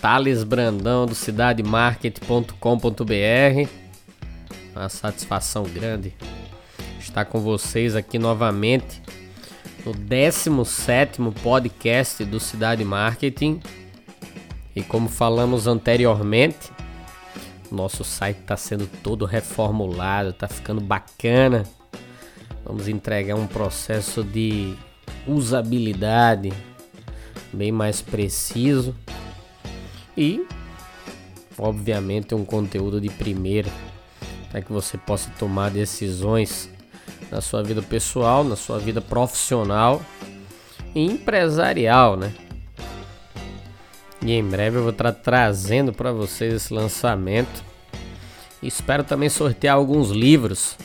Thales Brandão do cidademarket.com.br. Uma satisfação grande estar com vocês aqui novamente no 17 podcast do Cidade Marketing. E como falamos anteriormente, nosso site está sendo todo reformulado, está ficando bacana. Vamos entregar um processo de usabilidade bem mais preciso e, obviamente, um conteúdo de primeira para que você possa tomar decisões na sua vida pessoal, na sua vida profissional e empresarial, né? E em breve eu vou estar trazendo para vocês esse lançamento. Espero também sortear alguns livros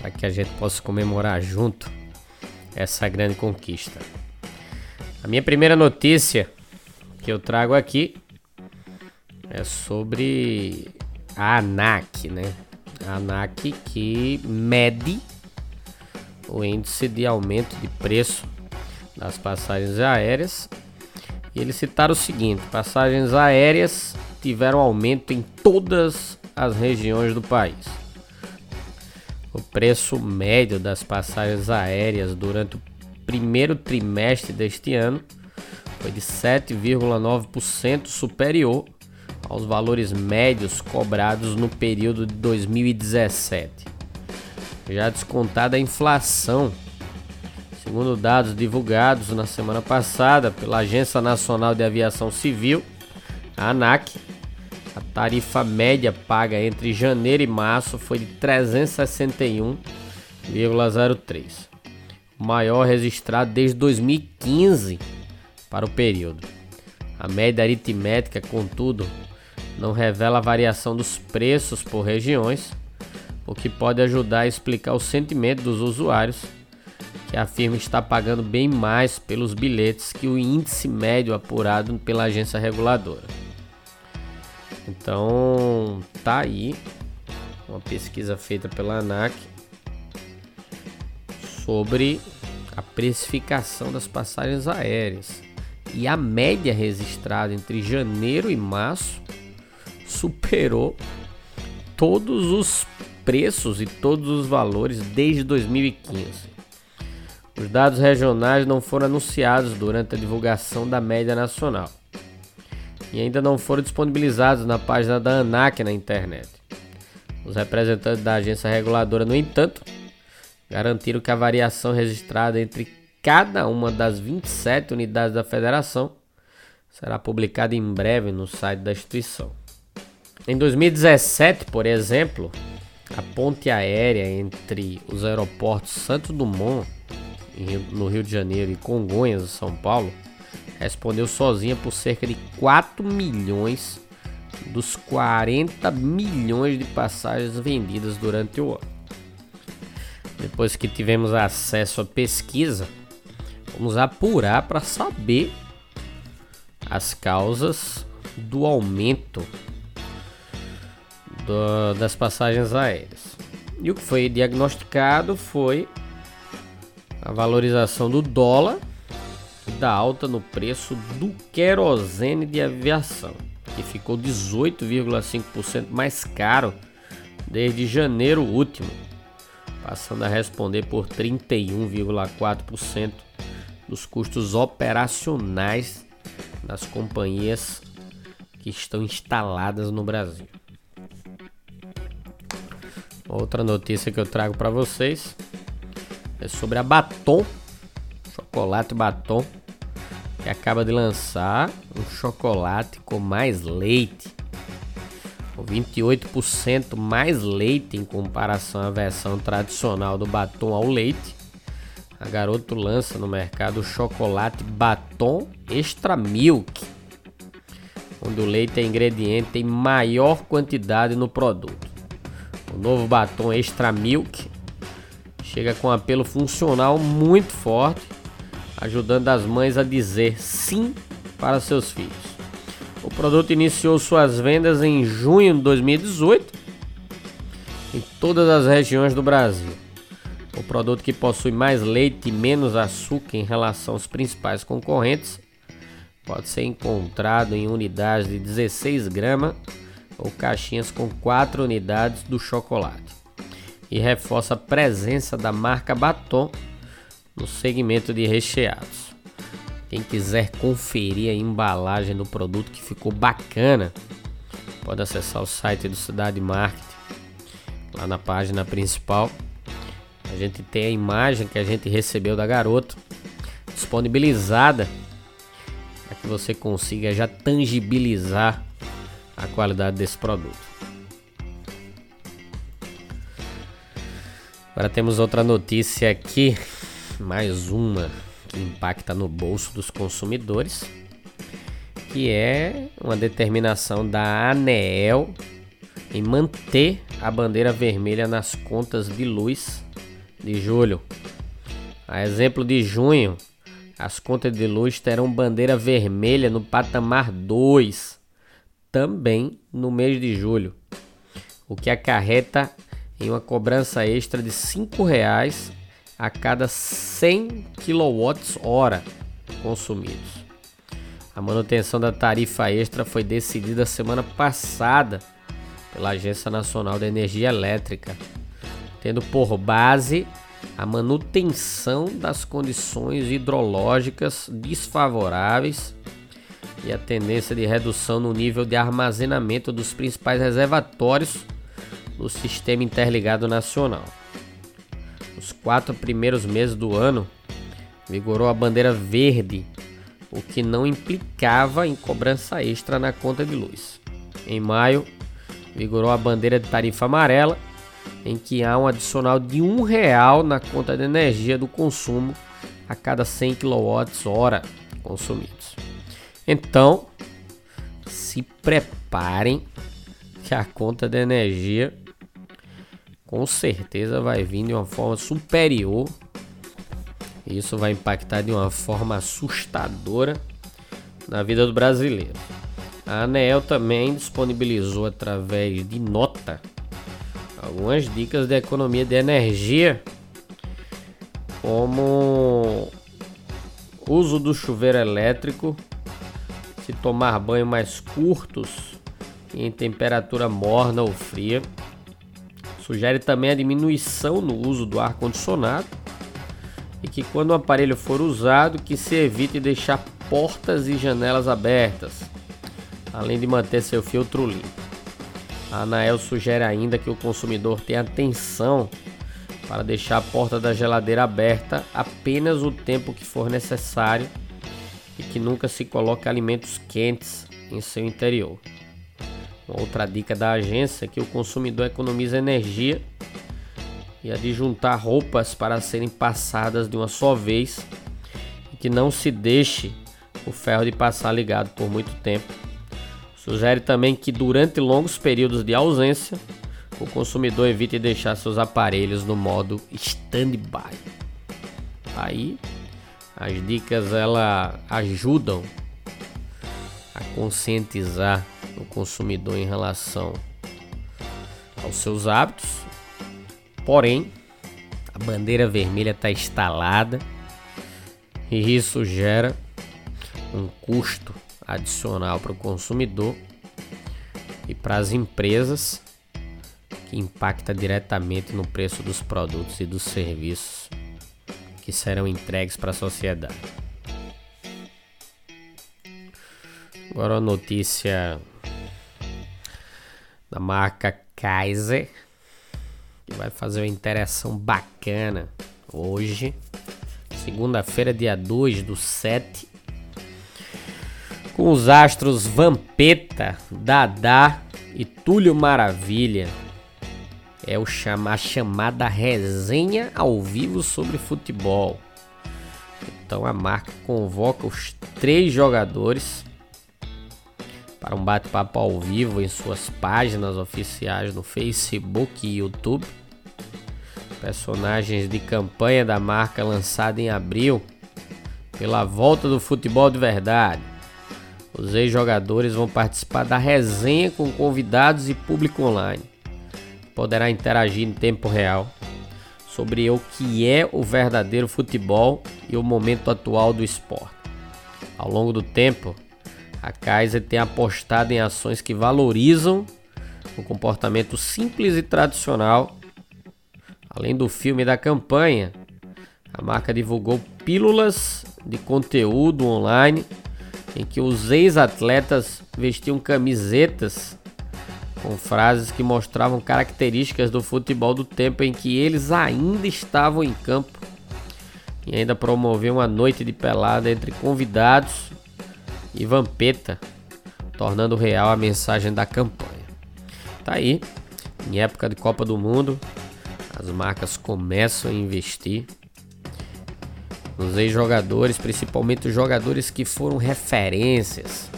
para que a gente possa comemorar junto essa grande conquista. A minha primeira notícia que eu trago aqui é sobre a ANAC, né? A ANAC que mede o índice de aumento de preço das passagens aéreas. E eles citaram o seguinte: passagens aéreas tiveram aumento em todas as regiões do país. O preço médio das passagens aéreas durante o primeiro trimestre deste ano foi de 7,9% superior aos valores médios cobrados no período de 2017. Já descontada a inflação, segundo dados divulgados na semana passada pela Agência Nacional de Aviação Civil, a ANAC, a tarifa média paga entre janeiro e março foi de 361,03 maior registrado desde 2015 para o período. A média aritmética, contudo, não revela a variação dos preços por regiões, o que pode ajudar a explicar o sentimento dos usuários, que afirma estar pagando bem mais pelos bilhetes que o índice médio apurado pela agência reguladora. Então, tá aí uma pesquisa feita pela ANAC sobre a precificação das passagens aéreas. E a média registrada entre janeiro e março superou todos os preços e todos os valores desde 2015. Os dados regionais não foram anunciados durante a divulgação da média nacional e ainda não foram disponibilizados na página da ANAC na internet. Os representantes da agência reguladora, no entanto, garantiram que a variação registrada entre cada uma das 27 unidades da federação será publicada em breve no site da instituição. Em 2017, por exemplo, a ponte aérea entre os aeroportos Santo Dumont, no Rio de Janeiro, e Congonhas, em São Paulo, respondeu sozinha por cerca de 4 milhões dos 40 milhões de passagens vendidas durante o ano. Depois que tivemos acesso à pesquisa, vamos apurar para saber as causas do aumento do, das passagens aéreas. E o que foi diagnosticado foi a valorização do dólar da alta no preço do querosene de aviação, que ficou 18,5% mais caro desde janeiro último passando a responder por 31,4% dos custos operacionais das companhias que estão instaladas no Brasil. Outra notícia que eu trago para vocês é sobre a Batom, chocolate Batom, que acaba de lançar um chocolate com mais leite com 28% mais leite em comparação à versão tradicional do batom ao leite. A Garoto lança no mercado o chocolate Batom Extra Milk, onde o leite é ingrediente em maior quantidade no produto. O novo batom Extra Milk chega com um apelo funcional muito forte, ajudando as mães a dizer sim para seus filhos. O produto iniciou suas vendas em junho de 2018 em todas as regiões do Brasil. O produto que possui mais leite e menos açúcar em relação aos principais concorrentes pode ser encontrado em unidades de 16 gramas ou caixinhas com 4 unidades do chocolate e reforça a presença da marca Batom no segmento de recheados. Quem quiser conferir a embalagem do produto que ficou bacana, pode acessar o site do Cidade Marketing, lá na página principal. A gente tem a imagem que a gente recebeu da garota disponibilizada para que você consiga já tangibilizar a qualidade desse produto. Agora temos outra notícia aqui, mais uma que impacta no bolso dos consumidores, que é uma determinação da ANEEL em manter a bandeira vermelha nas contas de luz de julho. A exemplo de junho, as contas de luz terão bandeira vermelha no patamar 2, também no mês de julho, o que acarreta em uma cobrança extra de R$ 5,00 a cada 100 kWh consumidos. A manutenção da tarifa extra foi decidida semana passada pela Agência Nacional de Energia Elétrica, tendo por base a manutenção das condições hidrológicas desfavoráveis e a tendência de redução no nível de armazenamento dos principais reservatórios do Sistema Interligado Nacional. Nos quatro primeiros meses do ano, vigorou a bandeira verde, o que não implicava em cobrança extra na conta de luz. Em maio, vigorou a bandeira de tarifa amarela, em que há um adicional de um real na conta de energia do consumo a cada 100 kWh consumidos. Então, se preparem que a conta de energia com certeza vai vir de uma forma superior. Isso vai impactar de uma forma assustadora na vida do brasileiro. A ANEEL também disponibilizou através de nota algumas dicas de economia de energia, como uso do chuveiro elétrico, se tomar banho mais curtos em temperatura morna ou fria Sugere também a diminuição no uso do ar condicionado e que quando o aparelho for usado que se evite deixar portas e janelas abertas, além de manter seu filtro limpo. A Anael sugere ainda que o consumidor tenha atenção para deixar a porta da geladeira aberta apenas o tempo que for necessário e que nunca se coloque alimentos quentes em seu interior. Uma outra dica da agência é que o consumidor economiza energia e a de juntar roupas para serem passadas de uma só vez e que não se deixe o ferro de passar ligado por muito tempo. Sugere também que durante longos períodos de ausência, o consumidor evite deixar seus aparelhos no modo stand-by. Aí, as dicas ela ajudam a conscientizar o consumidor em relação aos seus hábitos. Porém, a bandeira vermelha está instalada e isso gera um custo adicional para o consumidor e para as empresas que impacta diretamente no preço dos produtos e dos serviços que serão entregues para a sociedade. Agora a notícia da marca Kaiser, que vai fazer uma interação bacana hoje, segunda-feira, dia 2 do 7, com os astros Vampeta, Dadá e Túlio Maravilha. É o chama, a chamada resenha ao vivo sobre futebol. Então a marca convoca os três jogadores para um bate-papo ao vivo em suas páginas oficiais no Facebook e YouTube. Personagens de campanha da marca lançada em abril pela volta do futebol de verdade. Os ex-jogadores vão participar da resenha com convidados e público online. Poderá interagir em tempo real sobre o que é o verdadeiro futebol e o momento atual do esporte. Ao longo do tempo, a Kaiser tem apostado em ações que valorizam o comportamento simples e tradicional. Além do filme da campanha, a marca divulgou pílulas de conteúdo online em que os ex-atletas vestiam camisetas com frases que mostravam características do futebol do tempo em que eles ainda estavam em campo. E ainda promoveu uma noite de pelada entre convidados e Vampeta, tornando real a mensagem da campanha. Tá aí, em época de Copa do Mundo, as marcas começam a investir nos ex-jogadores, principalmente os jogadores que foram referências,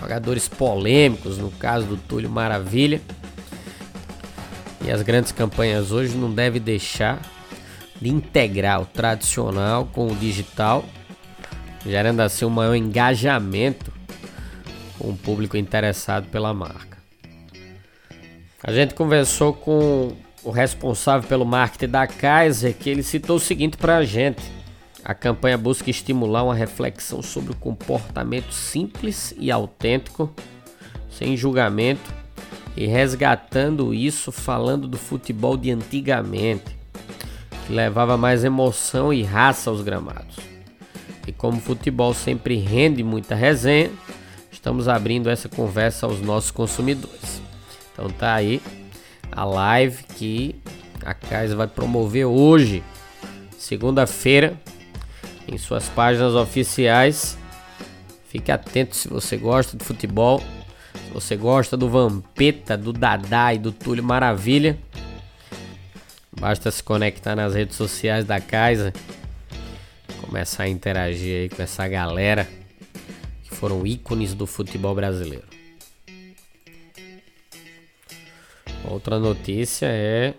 jogadores polêmicos, no caso do Túlio Maravilha. E as grandes campanhas hoje não devem deixar de integrar o tradicional com o digital gerando assim um maior engajamento com o público interessado pela marca. A gente conversou com o responsável pelo marketing da Kaiser, que ele citou o seguinte para a gente. A campanha busca estimular uma reflexão sobre o comportamento simples e autêntico, sem julgamento, e resgatando isso falando do futebol de antigamente, que levava mais emoção e raça aos gramados. E como o futebol sempre rende muita resenha, estamos abrindo essa conversa aos nossos consumidores. Então tá aí a live que a Kaiser vai promover hoje, segunda-feira, em suas páginas oficiais. Fique atento se você gosta de futebol, se você gosta do Vampeta, do Dadá e do Túlio Maravilha. Basta se conectar nas redes sociais da Kaiser começar a interagir aí com essa galera que foram ícones do futebol brasileiro. Outra notícia é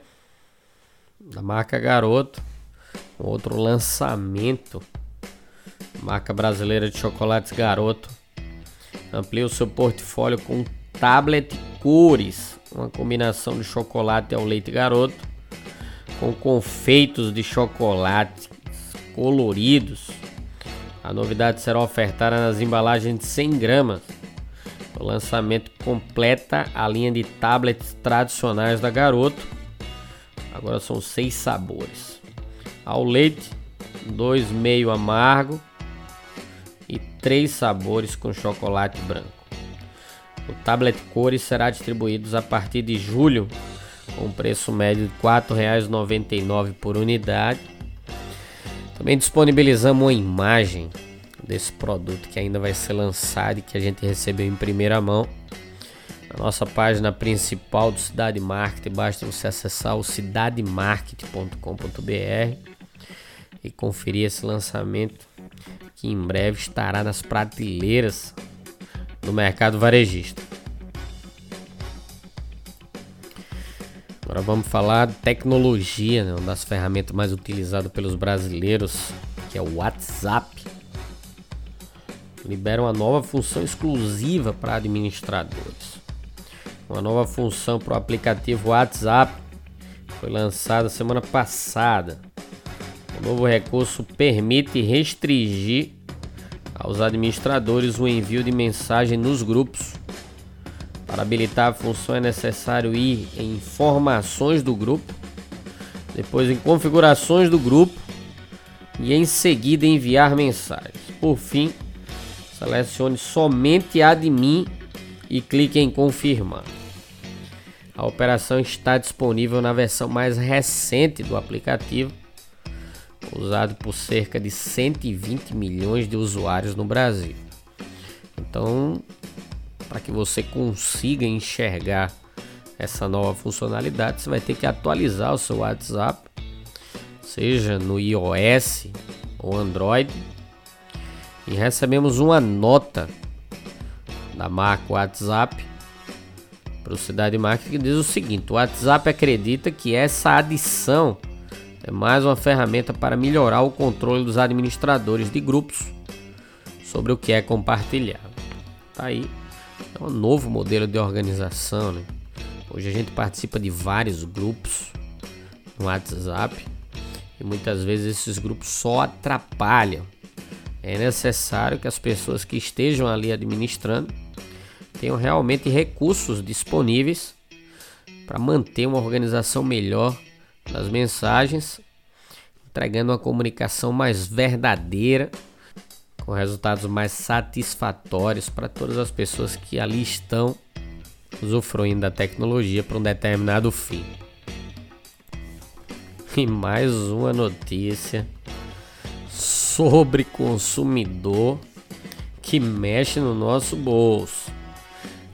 da marca Garoto, outro lançamento. Marca brasileira de chocolates Garoto amplia o seu portfólio com tablet cores, uma combinação de chocolate ao leite Garoto com confeitos de chocolate coloridos. A novidade será ofertada nas embalagens de 100 gramas. O lançamento completa a linha de tablets tradicionais da Garoto. Agora são seis sabores: ao leite, dois meio amargo três sabores com chocolate branco. O tablet cores será distribuído a partir de julho com preço médio de R$ 4,99 por unidade também disponibilizamos uma imagem desse produto que ainda vai ser lançado e que a gente recebeu em primeira mão. Na nossa página principal do Cidade Marketing, basta você acessar o cidademarketing.com.br e conferir esse lançamento que em breve estará nas prateleiras do mercado varejista. Agora vamos falar de tecnologia, né? uma das ferramentas mais utilizadas pelos brasileiros, que é o WhatsApp. Libera uma nova função exclusiva para administradores. Uma nova função para o aplicativo WhatsApp foi lançada semana passada. O novo recurso permite restringir aos administradores o envio de mensagem nos grupos para habilitar a função é necessário ir em informações do grupo, depois em configurações do grupo e em seguida enviar mensagens. Por fim, selecione somente admin e clique em confirmar. A operação está disponível na versão mais recente do aplicativo, usado por cerca de 120 milhões de usuários no Brasil. Então, para que você consiga enxergar essa nova funcionalidade, você vai ter que atualizar o seu WhatsApp, seja no iOS ou Android. E recebemos uma nota da marca WhatsApp para o Cidade Marketing que diz o seguinte: o WhatsApp acredita que essa adição é mais uma ferramenta para melhorar o controle dos administradores de grupos sobre o que é compartilhado. Tá aí, é um novo modelo de organização. Né? Hoje a gente participa de vários grupos no WhatsApp e muitas vezes esses grupos só atrapalham. É necessário que as pessoas que estejam ali administrando tenham realmente recursos disponíveis para manter uma organização melhor das mensagens, entregando uma comunicação mais verdadeira, com resultados mais satisfatórios para todas as pessoas que ali estão usufruindo da tecnologia para um determinado fim. E mais uma notícia sobre consumidor que mexe no nosso bolso.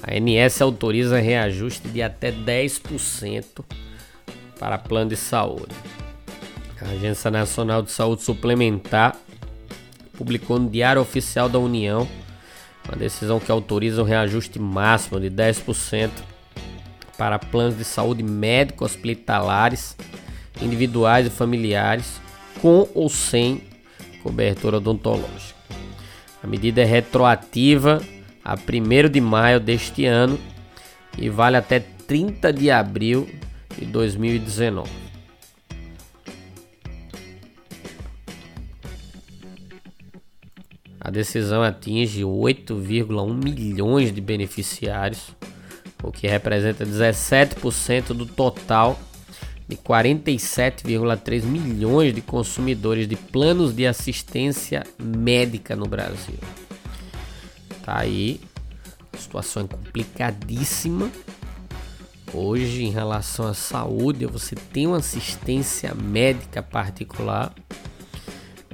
A ANS autoriza reajuste de até 10% para plano de saúde. A Agência Nacional de Saúde Suplementar publicou no Diário Oficial da União uma decisão que autoriza um reajuste máximo de 10% para planos de saúde médico-hospitalares, individuais e familiares, com ou sem cobertura odontológica. A medida é retroativa a 1 de maio deste ano e vale até 30 de abril de 2019. A decisão atinge 8,1 milhões de beneficiários, o que representa 17% do total de 47,3 milhões de consumidores de planos de assistência médica no Brasil. Tá aí, situação complicadíssima. Hoje, em relação à saúde, você tem uma assistência médica particular,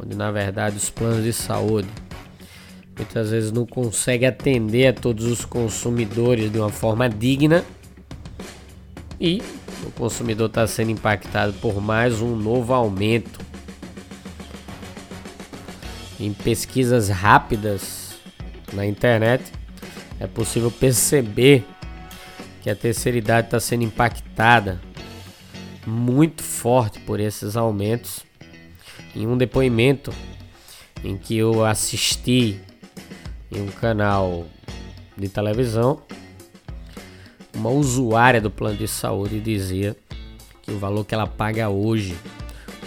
onde na verdade os planos de saúde muitas vezes não conseguem atender a todos os consumidores de uma forma digna e o consumidor está sendo impactado por mais um novo aumento. Em pesquisas rápidas na internet, é possível perceber que a terceira idade está sendo impactada muito forte por esses aumentos. Em um depoimento em que eu assisti em um canal de televisão, uma usuária do plano de saúde dizia que o valor que ela paga hoje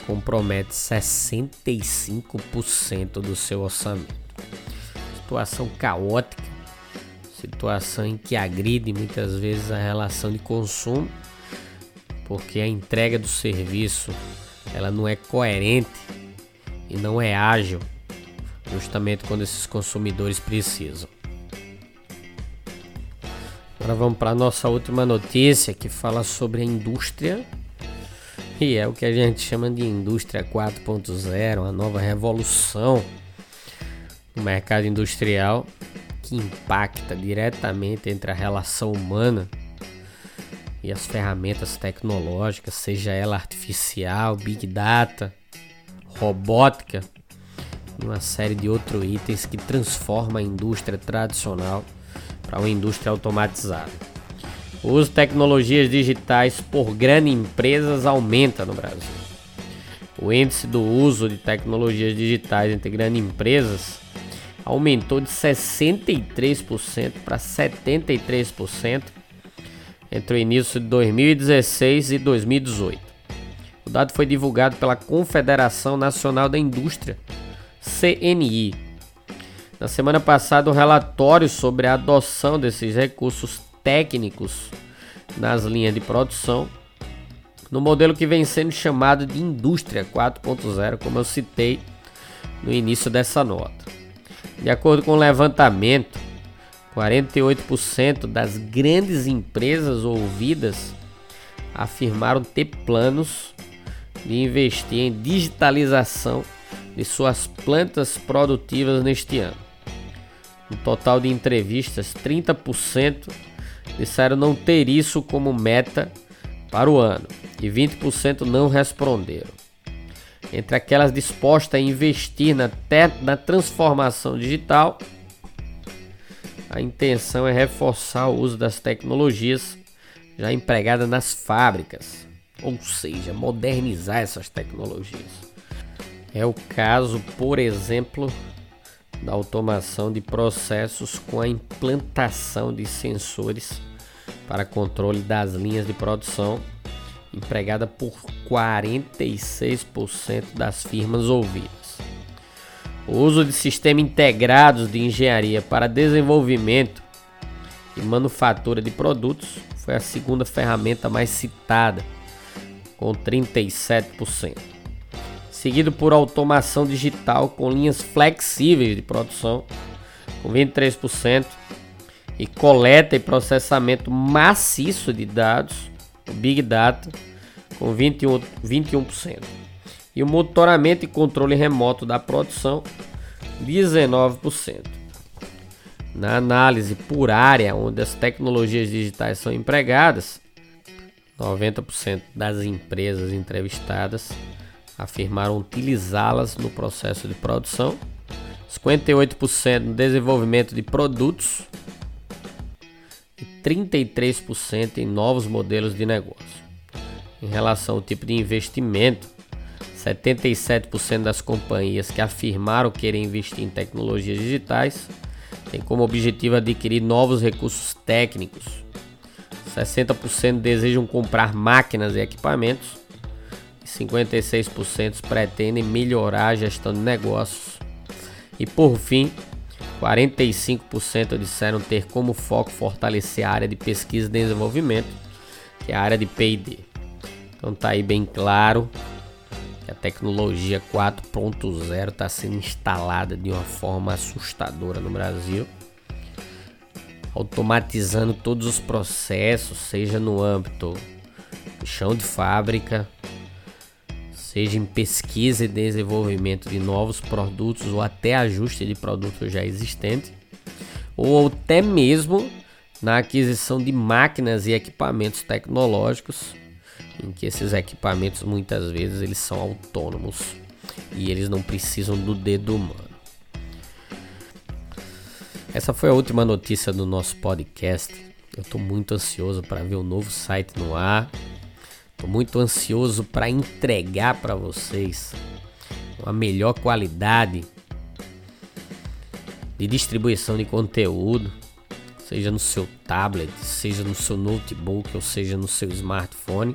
compromete 65% do seu orçamento situação caótica, situação em que agride muitas vezes a relação de consumo, porque a entrega do serviço ela não é coerente e não é ágil, justamente quando esses consumidores precisam. Agora vamos para a nossa última notícia que fala sobre a indústria e é o que a gente chama de indústria 4.0, uma nova revolução no mercado industrial que impacta diretamente entre a relação humana e as ferramentas tecnológicas, seja ela artificial, big data, robótica e uma série de outros itens que transforma a indústria tradicional para uma indústria automatizada. O uso de tecnologias digitais por grandes empresas aumenta no Brasil. O índice do uso de tecnologias digitais entre grandes empresas aumentou de 63% para 73% entre o início de 2016 e 2018. O dado foi divulgado pela Confederação Nacional da Indústria, CNI. Na semana passada, um relatório sobre a adoção desses recursos técnicos nas linhas de produção, no modelo que vem sendo chamado de Indústria 4.0, como eu citei no início dessa nota. De acordo com o levantamento, 48% das grandes empresas ouvidas afirmaram ter planos de investir em digitalização de suas plantas produtivas neste ano. No total de entrevistas, 30% disseram não ter isso como meta para o ano e 20% não responderam entre aquelas dispostas a investir na, na transformação digital, a intenção é reforçar o uso das tecnologias já empregadas nas fábricas, ou seja, modernizar essas tecnologias. É o caso, por exemplo, da automação de processos com a implantação de sensores para controle das linhas de produção, empregada por 46% das firmas ouvidas. O uso de sistemas integrados de engenharia para desenvolvimento e manufatura de produtos foi a segunda ferramenta mais citada, com 37%. Seguido por automação digital com linhas flexíveis de produção, com 23%, e coleta e processamento maciço de dados, Big Data, com 21%. 21% e o monitoramento e controle remoto da produção, 19%. Na análise por área, onde as tecnologias digitais são empregadas, 90% das empresas entrevistadas afirmaram utilizá-las no processo de produção, 58% no desenvolvimento de produtos 33% em novos modelos de negócio. Em relação ao tipo de investimento, 77% das companhias que afirmaram querer investir em tecnologias digitais têm como objetivo adquirir novos recursos técnicos. 60% desejam comprar máquinas e equipamentos. E 56% pretendem melhorar a gestão de negócios. E por fim, 45% disseram ter como foco fortalecer a área de pesquisa e desenvolvimento, que é a área de P&D. Então tá aí bem claro a tecnologia 4.0 está sendo instalada de uma forma assustadora no Brasil, automatizando todos os processos, seja no âmbito chão de fábrica, seja em pesquisa e desenvolvimento de novos produtos ou até ajuste de produtos já existentes, ou até mesmo na aquisição de máquinas e equipamentos tecnológicos em que esses equipamentos muitas vezes eles são autônomos e eles não precisam do dedo humano. Essa foi a última notícia do nosso podcast. Eu estou muito ansioso para ver o novo site no ar. Estou muito ansioso para entregar para vocês uma melhor qualidade de distribuição de conteúdo, seja no seu tablet, seja no seu notebook ou seja no seu smartphone.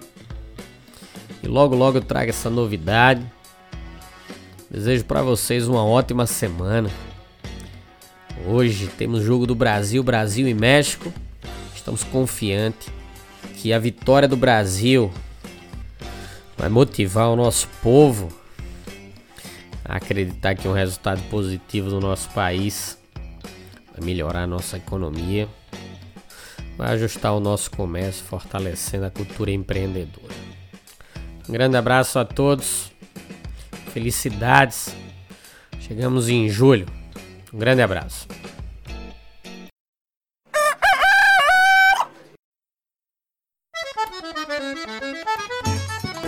E logo logo eu trago essa novidade. Desejo para vocês uma ótima semana. Hoje temos jogo do Brasil, Brasil e México. Estamos confiantes que a vitória do Brasil vai motivar o nosso povo a acreditar que um resultado positivo do nosso país vai melhorar a nossa economia, vai ajustar o nosso comércio, fortalecendo a cultura empreendedora. Um grande abraço a todos. Felicidades. Chegamos em julho. Um grande abraço.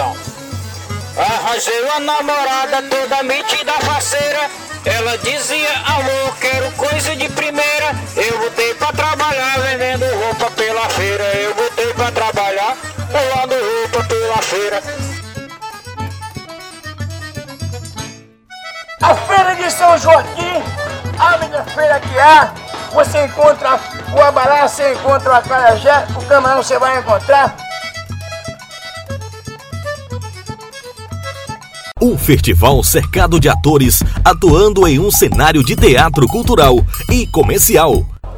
Arranjei uma namorada toda metida faceira. Ela dizia, amor, quero coisa de primeira. Eu botei pra trabalhar vendendo roupa pela feira. Eu botei pra trabalhar pulando roupa pela feira. A feira de São Joaquim, a melhor feira que há. Você encontra o abará, você encontra o acarajé, o camarão você vai encontrar. Um festival cercado de atores atuando em um cenário de teatro cultural e comercial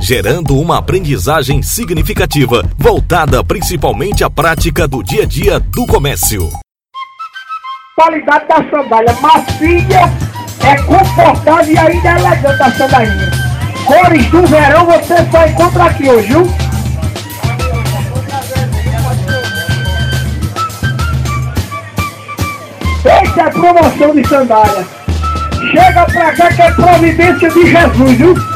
gerando uma aprendizagem significativa voltada principalmente à prática do dia a dia do comércio. Qualidade da sandália macia, é confortável e ainda é elegante a sandália. Cores do verão você só encontra aqui hoje, viu? Essa é promoção de sandália. Chega pra cá que é providência de Jesus, viu?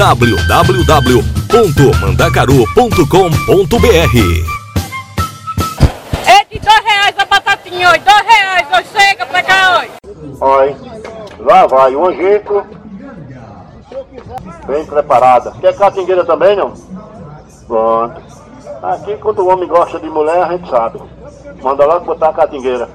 www.mandacaru.com.br. É de dois reais a batatinha hoje, dois reais hoje, chega pra cá hoje. Oi, lá vai o angico. Bem preparada. Quer catingueira também, não? Pronto. Aqui, quando o homem gosta de mulher, a gente sabe. Manda logo botar a catingueira.